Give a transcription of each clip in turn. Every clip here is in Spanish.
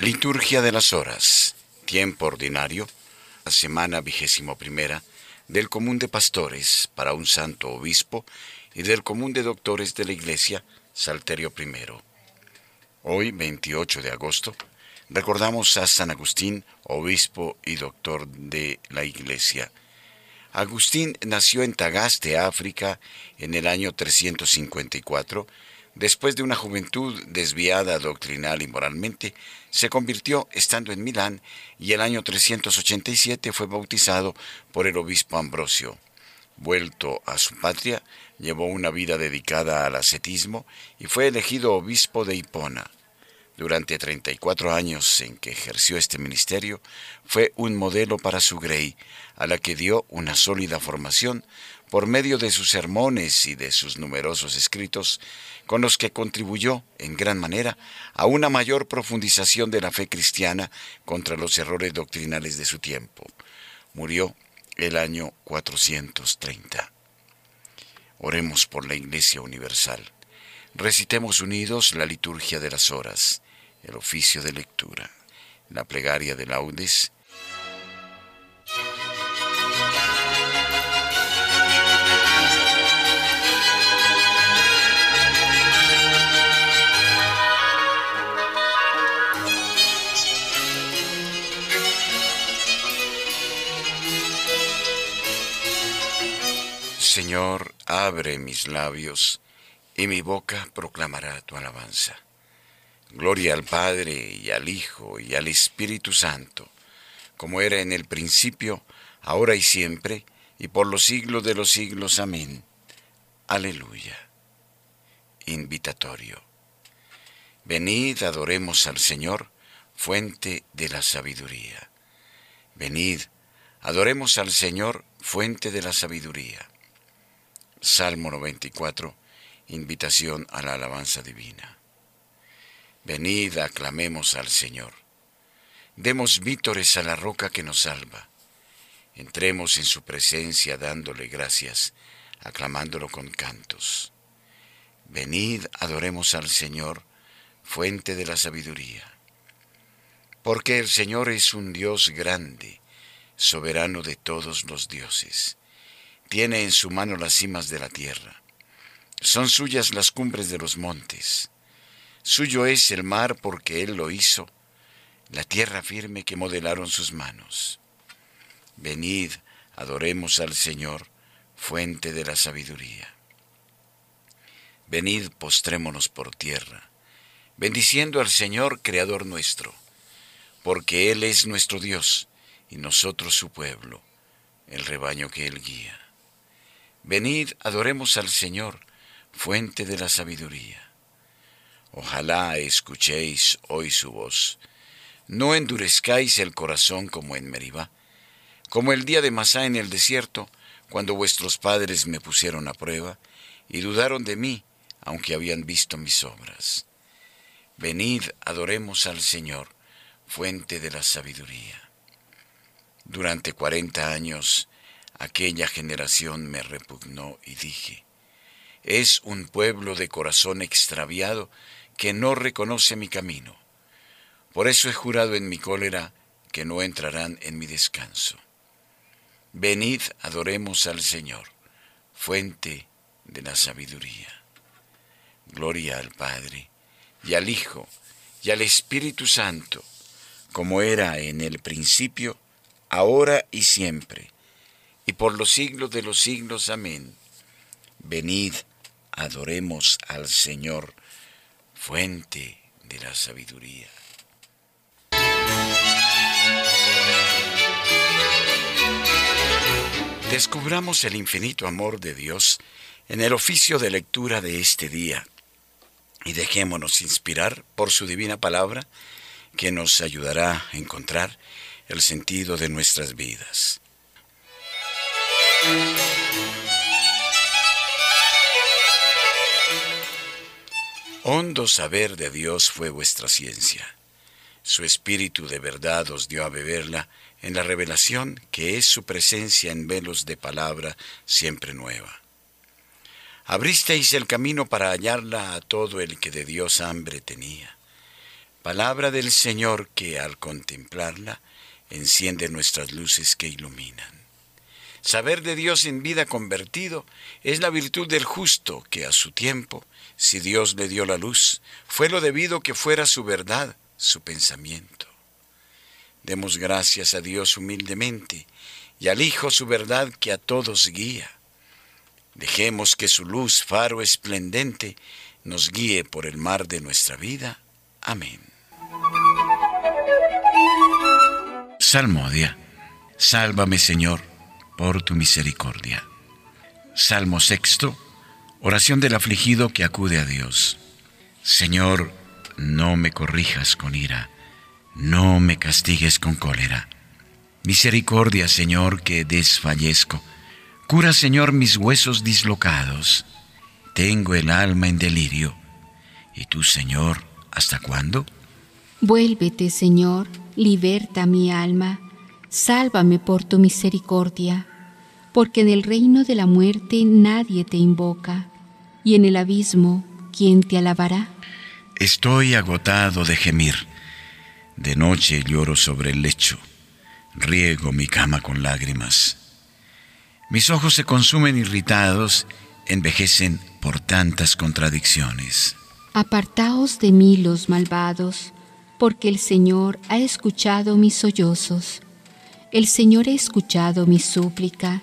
Liturgia de las Horas, tiempo ordinario, la semana vigésimo primera del Común de Pastores para un Santo Obispo y del Común de Doctores de la Iglesia, Salterio I. Hoy, 28 de agosto, recordamos a San Agustín, obispo y doctor de la Iglesia. Agustín nació en Tagaste, África, en el año 354 Después de una juventud desviada doctrinal y moralmente, se convirtió estando en Milán y el año 387 fue bautizado por el obispo Ambrosio. Vuelto a su patria, llevó una vida dedicada al ascetismo y fue elegido obispo de Hipona. Durante 34 años en que ejerció este ministerio, fue un modelo para su grey, a la que dio una sólida formación por medio de sus sermones y de sus numerosos escritos, con los que contribuyó en gran manera a una mayor profundización de la fe cristiana contra los errores doctrinales de su tiempo. Murió el año 430. Oremos por la Iglesia Universal. Recitemos unidos la liturgia de las horas, el oficio de lectura, la plegaria de laudes, Señor, abre mis labios, y mi boca proclamará tu alabanza. Gloria al Padre, y al Hijo, y al Espíritu Santo, como era en el principio, ahora y siempre, y por los siglos de los siglos. Amén. Aleluya. Invitatorio. Venid, adoremos al Señor, fuente de la sabiduría. Venid, adoremos al Señor, fuente de la sabiduría. Salmo 94, invitación a la alabanza divina. Venid, aclamemos al Señor. Demos vítores a la roca que nos salva. Entremos en su presencia dándole gracias, aclamándolo con cantos. Venid, adoremos al Señor, fuente de la sabiduría. Porque el Señor es un Dios grande, soberano de todos los dioses tiene en su mano las cimas de la tierra. Son suyas las cumbres de los montes. Suyo es el mar porque Él lo hizo, la tierra firme que modelaron sus manos. Venid, adoremos al Señor, fuente de la sabiduría. Venid, postrémonos por tierra, bendiciendo al Señor, Creador nuestro, porque Él es nuestro Dios y nosotros su pueblo, el rebaño que Él guía. Venid, adoremos al Señor, fuente de la sabiduría. Ojalá escuchéis hoy su voz. No endurezcáis el corazón como en Meribá, como el día de Masá en el desierto, cuando vuestros padres me pusieron a prueba y dudaron de mí, aunque habían visto mis obras. Venid, adoremos al Señor, fuente de la sabiduría. Durante cuarenta años Aquella generación me repugnó y dije, es un pueblo de corazón extraviado que no reconoce mi camino. Por eso he jurado en mi cólera que no entrarán en mi descanso. Venid, adoremos al Señor, fuente de la sabiduría. Gloria al Padre, y al Hijo, y al Espíritu Santo, como era en el principio, ahora y siempre y por los siglos de los siglos. Amén. Venid, adoremos al Señor, fuente de la sabiduría. Descubramos el infinito amor de Dios en el oficio de lectura de este día y dejémonos inspirar por su divina palabra que nos ayudará a encontrar el sentido de nuestras vidas. Hondo saber de Dios fue vuestra ciencia. Su espíritu de verdad os dio a beberla en la revelación que es su presencia en velos de palabra siempre nueva. Abristeis el camino para hallarla a todo el que de Dios hambre tenía. Palabra del Señor que al contemplarla enciende nuestras luces que iluminan. Saber de Dios en vida convertido es la virtud del justo que a su tiempo, si Dios le dio la luz, fue lo debido que fuera su verdad, su pensamiento. Demos gracias a Dios humildemente y al Hijo su verdad que a todos guía. Dejemos que su luz, faro esplendente, nos guíe por el mar de nuestra vida. Amén. Salmodia. Sálvame, Señor, por tu misericordia. Salmo sexto. Oración del afligido que acude a Dios. Señor, no me corrijas con ira, no me castigues con cólera. Misericordia, Señor, que desfallezco. Cura, Señor, mis huesos dislocados. Tengo el alma en delirio. ¿Y tú, Señor, hasta cuándo? Vuélvete, Señor, liberta mi alma, sálvame por tu misericordia, porque en el reino de la muerte nadie te invoca, y en el abismo, ¿quién te alabará? Estoy agotado de gemir, de noche lloro sobre el lecho, riego mi cama con lágrimas. Mis ojos se consumen irritados, envejecen por tantas contradicciones. Apartaos de mí los malvados, porque el Señor ha escuchado mis sollozos. El Señor ha escuchado mi súplica,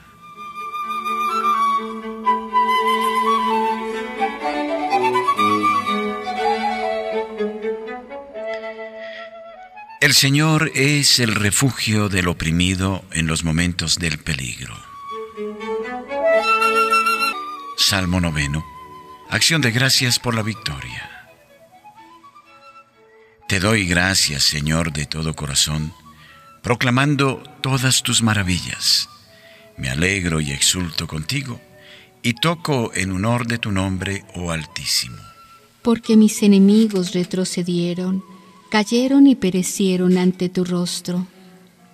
El Señor es el refugio del oprimido en los momentos del peligro. Salmo noveno. Acción de gracias por la victoria. Te doy gracias, Señor, de todo corazón proclamando todas tus maravillas. Me alegro y exulto contigo, y toco en honor de tu nombre, oh Altísimo. Porque mis enemigos retrocedieron, cayeron y perecieron ante tu rostro.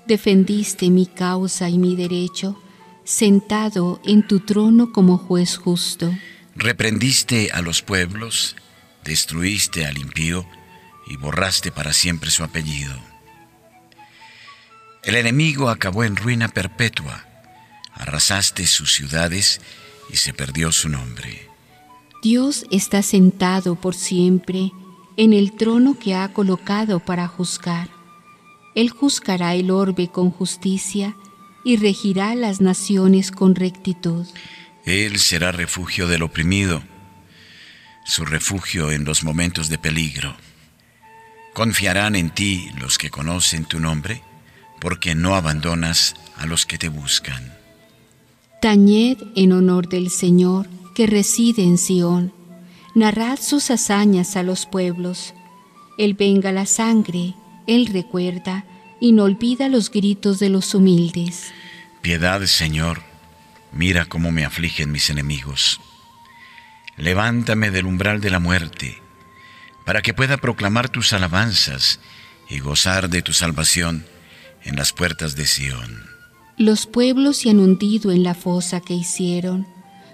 Defendiste mi causa y mi derecho, sentado en tu trono como juez justo. Reprendiste a los pueblos, destruiste al impío y borraste para siempre su apellido. El enemigo acabó en ruina perpetua, arrasaste sus ciudades y se perdió su nombre. Dios está sentado por siempre en el trono que ha colocado para juzgar. Él juzgará el orbe con justicia y regirá las naciones con rectitud. Él será refugio del oprimido, su refugio en los momentos de peligro. ¿Confiarán en ti los que conocen tu nombre? porque no abandonas a los que te buscan. Tañed en honor del Señor que reside en Sión. Narrad sus hazañas a los pueblos. Él venga la sangre, Él recuerda y no olvida los gritos de los humildes. Piedad, Señor, mira cómo me afligen mis enemigos. Levántame del umbral de la muerte, para que pueda proclamar tus alabanzas y gozar de tu salvación en las puertas de Sión. Los pueblos se han hundido en la fosa que hicieron,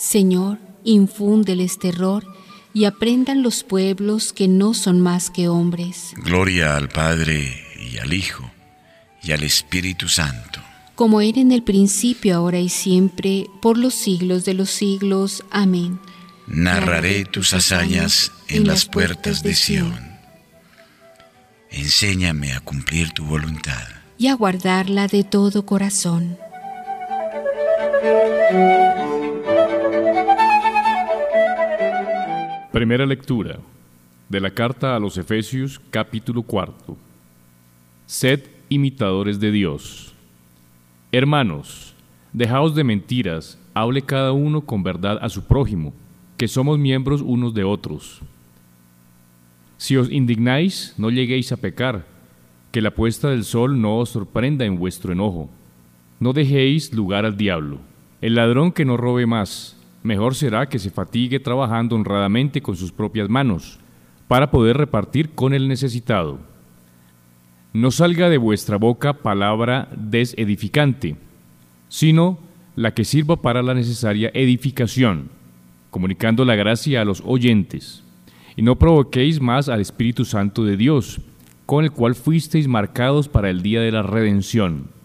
Señor, infúndeles terror y aprendan los pueblos que no son más que hombres. Gloria al Padre y al Hijo y al Espíritu Santo. Como era en el principio, ahora y siempre, por los siglos de los siglos. Amén. Narraré tus hazañas en las puertas de Sión. Enséñame a cumplir tu voluntad. Y a guardarla de todo corazón. Primera lectura de la carta a los Efesios capítulo cuarto. Sed imitadores de Dios. Hermanos, dejaos de mentiras, hable cada uno con verdad a su prójimo, que somos miembros unos de otros. Si os indignáis, no lleguéis a pecar, que la puesta del sol no os sorprenda en vuestro enojo. No dejéis lugar al diablo. El ladrón que no robe más, mejor será que se fatigue trabajando honradamente con sus propias manos, para poder repartir con el necesitado. No salga de vuestra boca palabra desedificante, sino la que sirva para la necesaria edificación, comunicando la gracia a los oyentes. Y no provoquéis más al Espíritu Santo de Dios, con el cual fuisteis marcados para el día de la redención.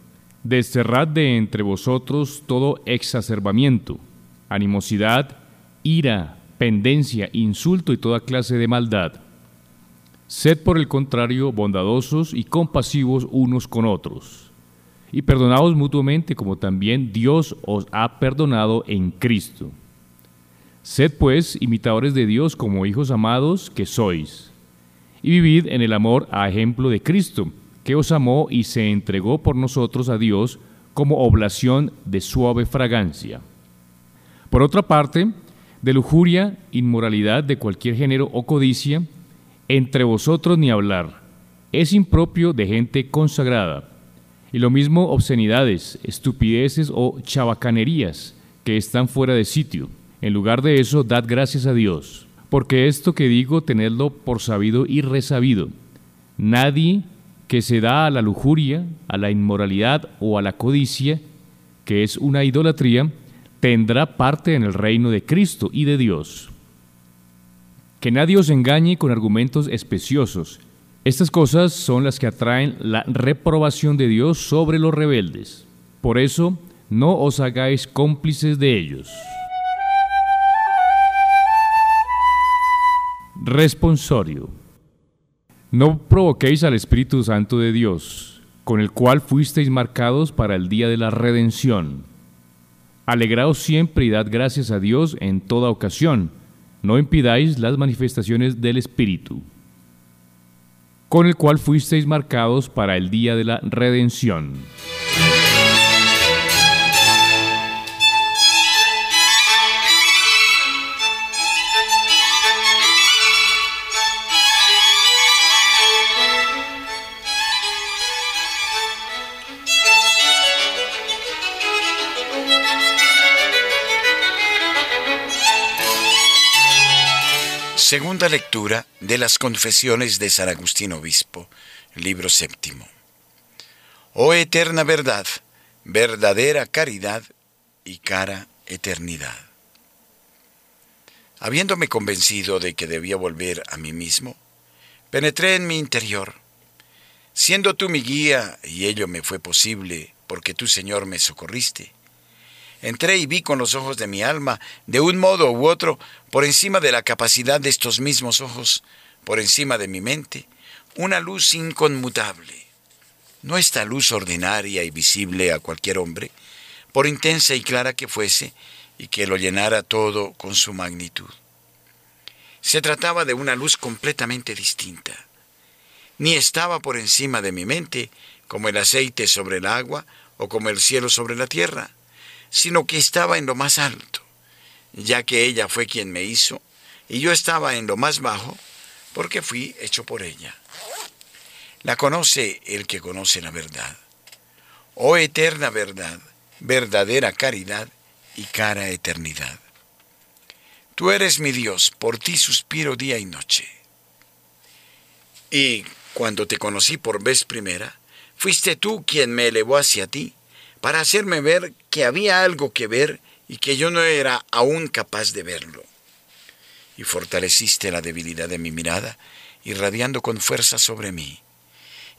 Desterrad de entre vosotros todo exacerbamiento, animosidad, ira, pendencia, insulto y toda clase de maldad. Sed por el contrario bondadosos y compasivos unos con otros, y perdonaos mutuamente como también Dios os ha perdonado en Cristo. Sed pues imitadores de Dios como hijos amados que sois, y vivid en el amor a ejemplo de Cristo, que os amó y se entregó por nosotros a Dios como oblación de suave fragancia. Por otra parte, de lujuria, inmoralidad de cualquier género o codicia, entre vosotros ni hablar. Es impropio de gente consagrada. Y lo mismo obscenidades, estupideces o chabacanerías que están fuera de sitio. En lugar de eso, dad gracias a Dios. Porque esto que digo, tenedlo por sabido y resabido. Nadie que se da a la lujuria, a la inmoralidad o a la codicia, que es una idolatría, tendrá parte en el reino de Cristo y de Dios. Que nadie os engañe con argumentos especiosos. Estas cosas son las que atraen la reprobación de Dios sobre los rebeldes. Por eso, no os hagáis cómplices de ellos. Responsorio. No provoquéis al Espíritu Santo de Dios, con el cual fuisteis marcados para el día de la redención. Alegraos siempre y dad gracias a Dios en toda ocasión no impidáis las manifestaciones del Espíritu, con el cual fuisteis marcados para el día de la redención. Segunda lectura de las Confesiones de San Agustín Obispo, libro séptimo. Oh eterna verdad, verdadera caridad y cara eternidad. Habiéndome convencido de que debía volver a mí mismo, penetré en mi interior. Siendo tú mi guía, y ello me fue posible porque tú, Señor, me socorriste, Entré y vi con los ojos de mi alma, de un modo u otro, por encima de la capacidad de estos mismos ojos, por encima de mi mente, una luz inconmutable. No esta luz ordinaria y visible a cualquier hombre, por intensa y clara que fuese, y que lo llenara todo con su magnitud. Se trataba de una luz completamente distinta. Ni estaba por encima de mi mente, como el aceite sobre el agua o como el cielo sobre la tierra sino que estaba en lo más alto, ya que ella fue quien me hizo, y yo estaba en lo más bajo, porque fui hecho por ella. La conoce el que conoce la verdad. Oh eterna verdad, verdadera caridad y cara eternidad. Tú eres mi Dios, por ti suspiro día y noche. Y cuando te conocí por vez primera, fuiste tú quien me elevó hacia ti para hacerme ver que había algo que ver y que yo no era aún capaz de verlo. Y fortaleciste la debilidad de mi mirada, irradiando con fuerza sobre mí.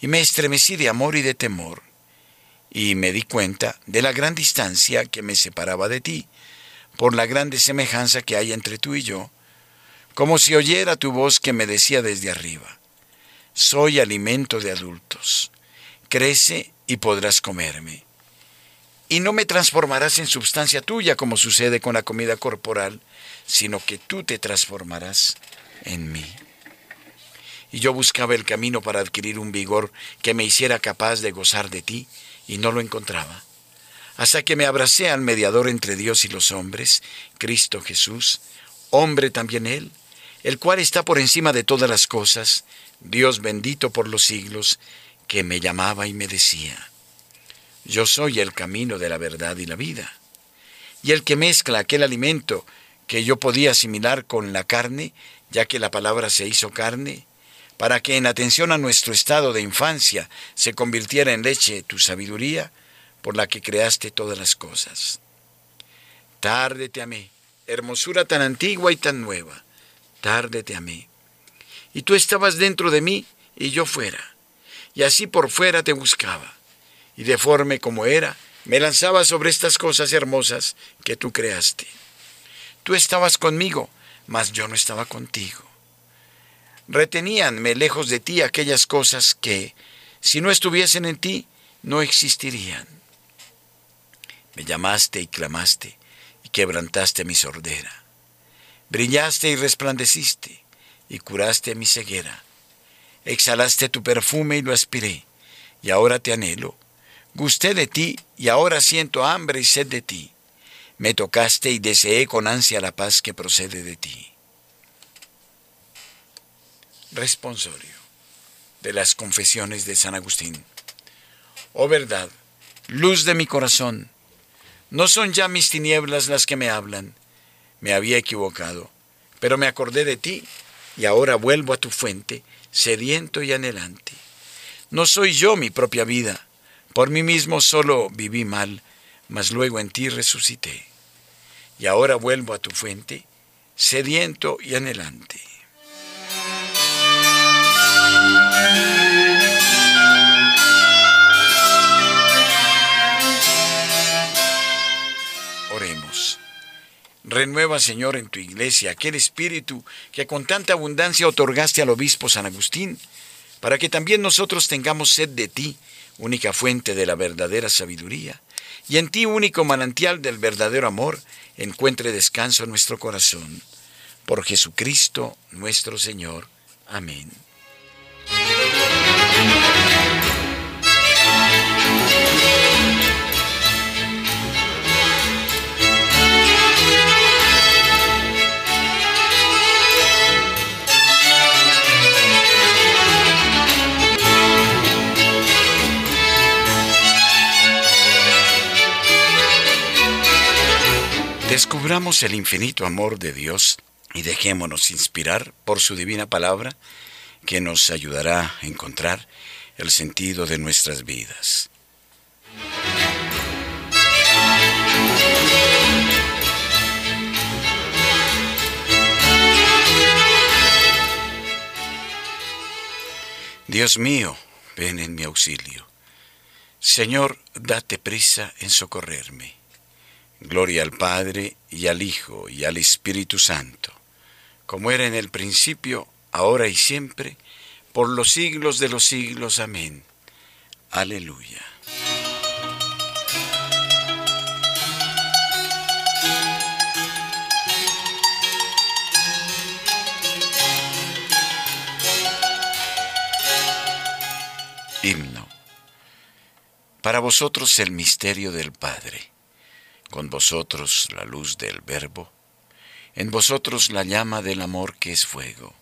Y me estremecí de amor y de temor, y me di cuenta de la gran distancia que me separaba de ti, por la grande semejanza que hay entre tú y yo, como si oyera tu voz que me decía desde arriba, soy alimento de adultos, crece y podrás comerme y no me transformarás en substancia tuya como sucede con la comida corporal, sino que tú te transformarás en mí. Y yo buscaba el camino para adquirir un vigor que me hiciera capaz de gozar de ti, y no lo encontraba. Hasta que me abracé al mediador entre Dios y los hombres, Cristo Jesús, hombre también Él, el cual está por encima de todas las cosas, Dios bendito por los siglos, que me llamaba y me decía, Yo soy el camino de la verdad y la vida. Y el que mezcla aquel alimento que yo podía asimilar con la carne, ya que la palabra se hizo carne, para que en atención a nuestro estado de infancia se convirtiera en leche tu sabiduría, por la que creaste todas las cosas. Tarde te amé, hermosura tan antigua y tan nueva, tarde te amé. Y tú estabas dentro de mí y yo fuera, y así por fuera te buscaba, y deforme como era, me lanzaba sobre estas cosas hermosas que tú creaste. Tú estabas conmigo, mas yo no estaba contigo. Reteníanme lejos de ti aquellas cosas que, si no estuviesen en ti, no existirían. Me llamaste y clamaste, y quebrantaste mi sordera. Brillaste y resplandeciste, y curaste mi ceguera. Exhalaste tu perfume y lo aspiré, y ahora te anhelo. Gusté de ti, y ahora siento hambre y sed de ti. Me tocaste y deseé con ansia la paz que procede de ti responsorio de las confesiones de San Agustín. Oh verdad, luz de mi corazón, no son ya mis tinieblas las que me hablan. Me había equivocado, pero me acordé de ti y ahora vuelvo a tu fuente, sediento y anhelante. No soy yo mi propia vida, por mí mismo solo viví mal, mas luego en ti resucité. Y ahora vuelvo a tu fuente, sediento y anhelante. Oremos. Renueva, Señor, en tu iglesia aquel espíritu que con tanta abundancia otorgaste al obispo San Agustín, para que también nosotros tengamos sed de ti, única fuente de la verdadera sabiduría, y en ti, único manantial del verdadero amor, encuentre descanso en nuestro corazón. Por Jesucristo nuestro Señor. Amén. Descubramos el infinito amor de Dios y dejémonos inspirar por su divina palabra que nos ayudará a encontrar el sentido de nuestras vidas. Dios mío, ven en mi auxilio. Señor, date prisa en socorrerme. Gloria al Padre y al Hijo y al Espíritu Santo, como era en el principio, ahora y siempre, por los siglos de los siglos. Amén. Aleluya. Himno. Para vosotros el misterio del Padre, con vosotros la luz del Verbo, en vosotros la llama del amor que es fuego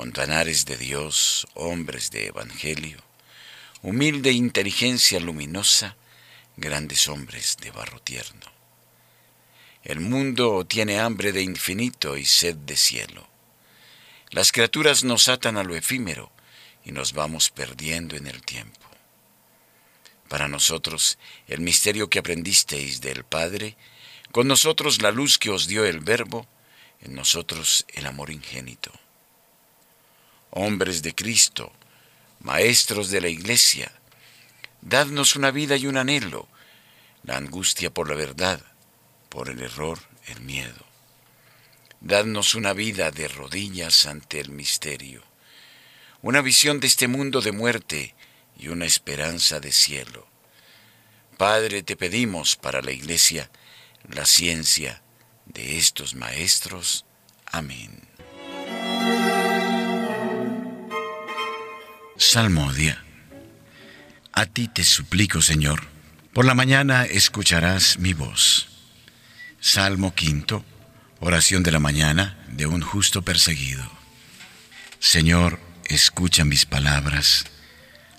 Ontanares de Dios, hombres de Evangelio, humilde inteligencia luminosa, grandes hombres de barro tierno. El mundo tiene hambre de infinito y sed de cielo. Las criaturas nos atan a lo efímero y nos vamos perdiendo en el tiempo. Para nosotros el misterio que aprendisteis del Padre, con nosotros la luz que os dio el Verbo, en nosotros el amor ingénito hombres de Cristo, maestros de la Iglesia, dadnos una vida y un anhelo, la angustia por la verdad, por el error, el miedo. Dadnos una vida de rodillas ante el misterio, una visión de este mundo de muerte y una esperanza de cielo. Padre, te pedimos para la Iglesia la ciencia de estos maestros. Amén. Salmodia. A ti te suplico, Señor, por la mañana escucharás mi voz. Salmo quinto, oración de la mañana de un justo perseguido. Señor, escucha mis palabras,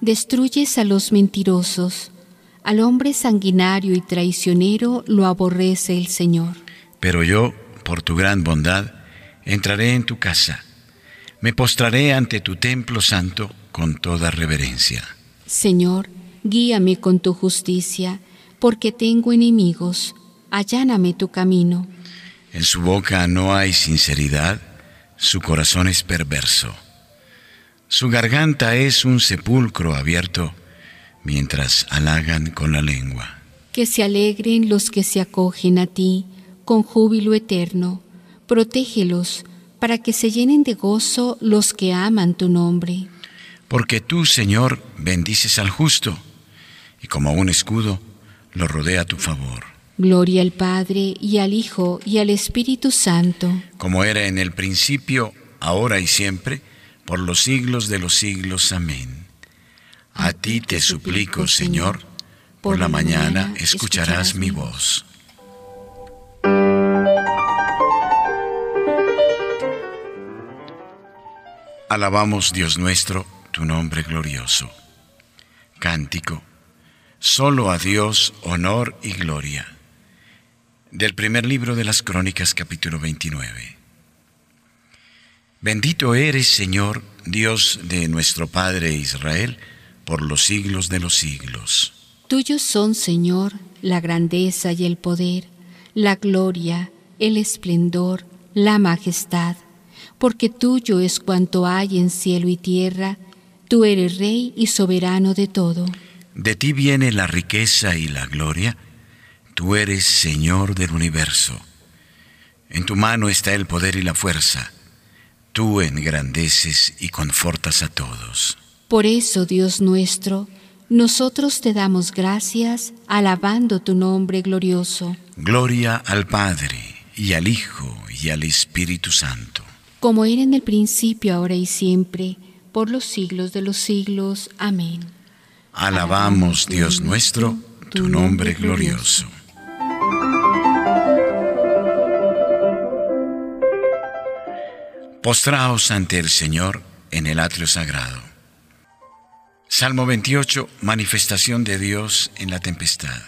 destruyes a los mentirosos, al hombre sanguinario y traicionero lo aborrece el Señor. Pero yo, por tu gran bondad, entraré en tu casa, me postraré ante tu templo santo con toda reverencia. Señor, guíame con tu justicia, porque tengo enemigos, alláname tu camino. En su boca no hay sinceridad, su corazón es perverso. Su garganta es un sepulcro abierto, mientras halagan con la lengua. Que se alegren los que se acogen a ti con júbilo eterno. Protégelos para que se llenen de gozo los que aman tu nombre. Porque tú, Señor, bendices al justo, y como un escudo lo rodea a tu favor. Gloria al Padre y al Hijo y al Espíritu Santo. Como era en el principio, ahora y siempre, por los siglos de los siglos. Amén. A ti te suplico, Señor, por la mañana escucharás mi voz. Alabamos, Dios nuestro, tu nombre glorioso. Cántico. Solo a Dios honor y gloria. Del primer libro de las Crónicas, capítulo 29. Bendito eres, Señor, Dios de nuestro Padre Israel, por los siglos de los siglos. Tuyos son, Señor, la grandeza y el poder, la gloria, el esplendor, la majestad, porque tuyo es cuanto hay en cielo y tierra, tú eres Rey y soberano de todo. De ti viene la riqueza y la gloria, tú eres Señor del universo. En tu mano está el poder y la fuerza, tú engrandeces y confortas a todos. Por eso, Dios nuestro, nosotros te damos gracias, alabando tu nombre glorioso. Gloria al Padre, y al Hijo, y al Espíritu Santo. Como era en el principio, ahora y siempre, por los siglos de los siglos. Amén. Alabamos, Dios nuestro, tu nombre glorioso. Postraos ante el Señor en el atrio sagrado. Salmo 28, manifestación de Dios en la tempestad.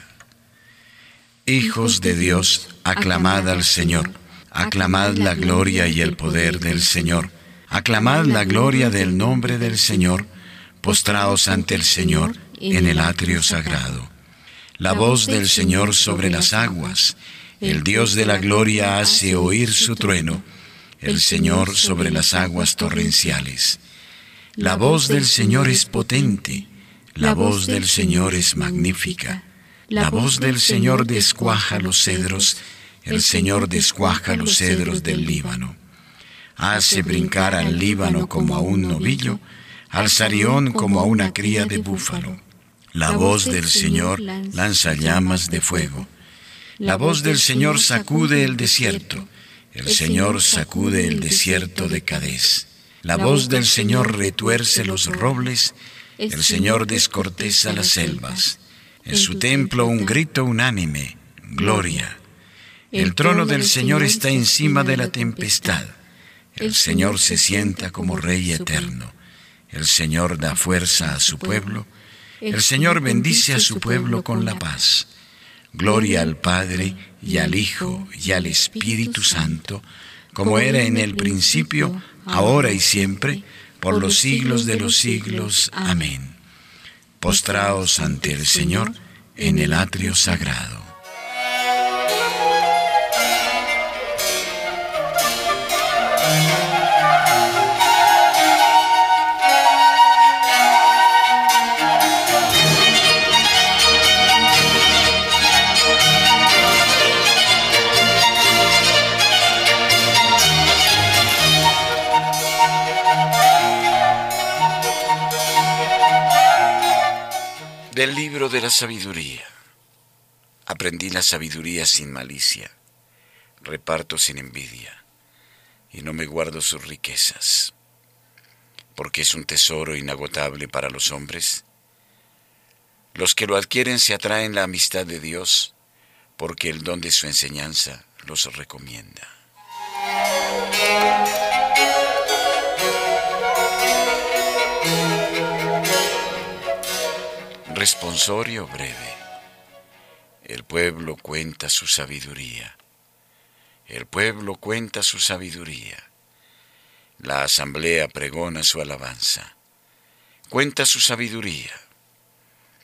Hijos de Dios, aclamad al Señor, aclamad la gloria y el poder del Señor, aclamad la gloria del nombre del Señor, postraos ante el Señor en el atrio sagrado. La voz del Señor sobre las aguas, el Dios de la gloria hace oír su trueno, el Señor sobre las aguas torrenciales. La voz del Señor es potente, la voz del Señor es magnífica, la voz del Señor descuaja los cedros, el Señor descuaja los cedros del Líbano. Hace brincar al Líbano como a un novillo, al Sarión como a una cría de búfalo. La voz del Señor lanza llamas de fuego. La voz del Señor sacude el desierto. El Señor sacude el desierto de Cadés. La voz del Señor retuerce los robles. El Señor descorteza las selvas. En su templo un grito unánime, gloria. El trono del Señor está encima de la tempestad. El Señor se sienta como Rey eterno. El Señor da fuerza a su pueblo. El Señor bendice a su pueblo con la paz. Gloria al Padre y al Hijo y al Espíritu Santo, como era en el principio, ahora y siempre, por los siglos de los siglos. Amén. Postraos ante el Señor en el atrio sagrado. Del libro de la sabiduría. Aprendí la sabiduría sin malicia, reparto sin envidia, y no me guardo sus riquezas, porque es un tesoro inagotable para los hombres. Los que lo adquieren se atraen la amistad de Dios, porque el don de su enseñanza los recomienda. Responsorio breve. El pueblo cuenta su sabiduría. El pueblo cuenta su sabiduría. La asamblea pregona su alabanza. Cuenta su sabiduría.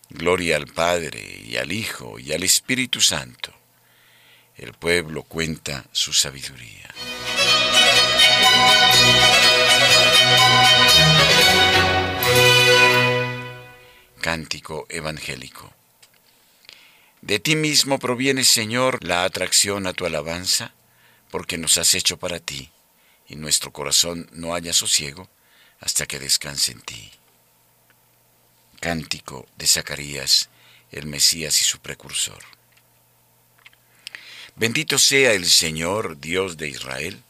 Gloria al Padre y al Hijo y al Espíritu Santo. El pueblo cuenta su sabiduría. Cántico evangélico. De ti mismo proviene, Señor, la atracción a tu alabanza, porque nos has hecho para ti, y nuestro corazón no haya sosiego hasta que descanse en ti. Cántico de Zacarías, el Mesías y su precursor. Bendito sea el Señor, Dios de Israel,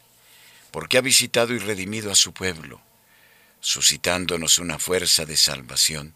porque ha visitado y redimido a su pueblo, suscitándonos una fuerza de salvación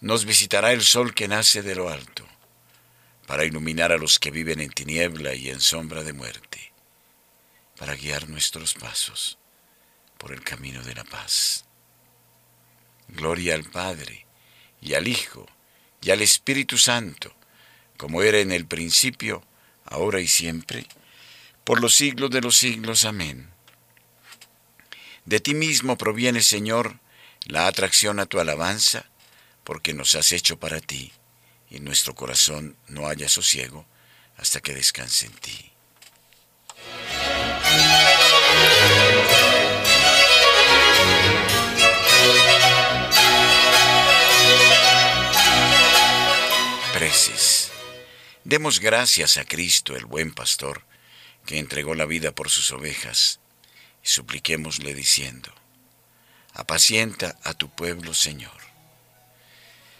nos visitará el sol que nace de lo alto, para iluminar a los que viven en tiniebla y en sombra de muerte, para guiar nuestros pasos por el camino de la paz. Gloria al Padre, y al Hijo, y al Espíritu Santo, como era en el principio, ahora y siempre, por los siglos de los siglos. Amén. De ti mismo proviene, Señor, la atracción a tu alabanza, porque nos has hecho para ti, y nuestro corazón no haya sosiego hasta que descanse en ti. Preces. Demos gracias a Cristo, el buen pastor, que entregó la vida por sus ovejas, y supliquémosle diciendo, apacienta a tu pueblo, Señor.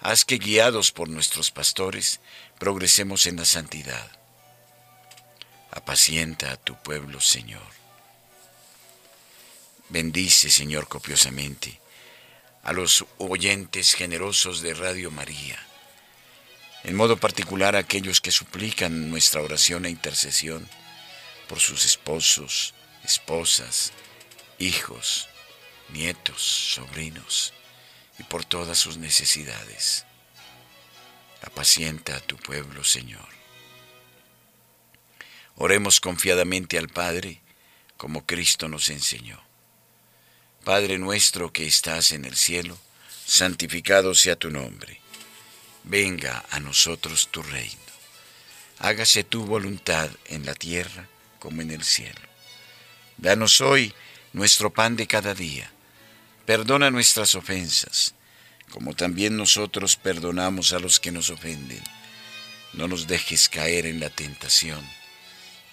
haz que guiados por nuestros pastores progresemos en la santidad. Apacienta a tu pueblo, Señor. Bendice, Señor, copiosamente a los oyentes generosos de Radio María, en modo particular a aquellos que suplican nuestra oración e intercesión por sus esposos, esposas, hijos, nietos, sobrinos y por todas sus necesidades. Apacienta a tu pueblo, Señor. Oremos confiadamente al Padre, como Cristo nos enseñó. Padre nuestro que estás en el cielo, santificado sea tu nombre. Venga a nosotros tu reino. Hágase tu voluntad en la tierra como en el cielo. Danos hoy nuestro pan de cada día. Perdona nuestras ofensas, como también nosotros perdonamos a los que nos ofenden. No nos dejes caer en la tentación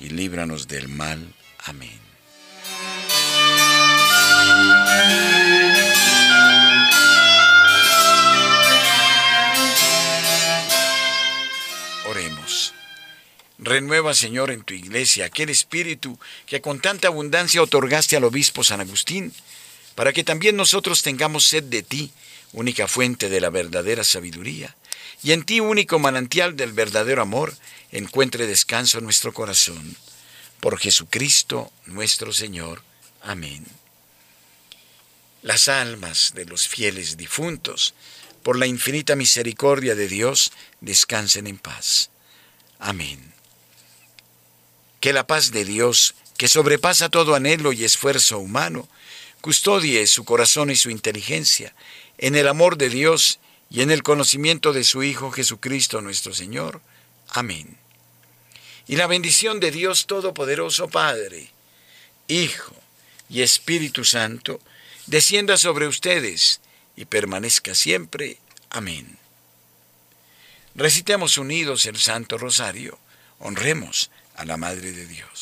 y líbranos del mal. Amén. Oremos. Renueva, Señor, en tu iglesia aquel espíritu que con tanta abundancia otorgaste al obispo San Agustín, para que también nosotros tengamos sed de ti, única fuente de la verdadera sabiduría, y en ti, único manantial del verdadero amor, encuentre descanso nuestro corazón. Por Jesucristo nuestro Señor. Amén. Las almas de los fieles difuntos, por la infinita misericordia de Dios, descansen en paz. Amén. Que la paz de Dios, que sobrepasa todo anhelo y esfuerzo humano, custodie su corazón y su inteligencia en el amor de Dios y en el conocimiento de su Hijo Jesucristo nuestro Señor. Amén. Y la bendición de Dios Todopoderoso Padre, Hijo y Espíritu Santo, descienda sobre ustedes y permanezca siempre. Amén. Recitemos unidos el Santo Rosario, honremos a la Madre de Dios.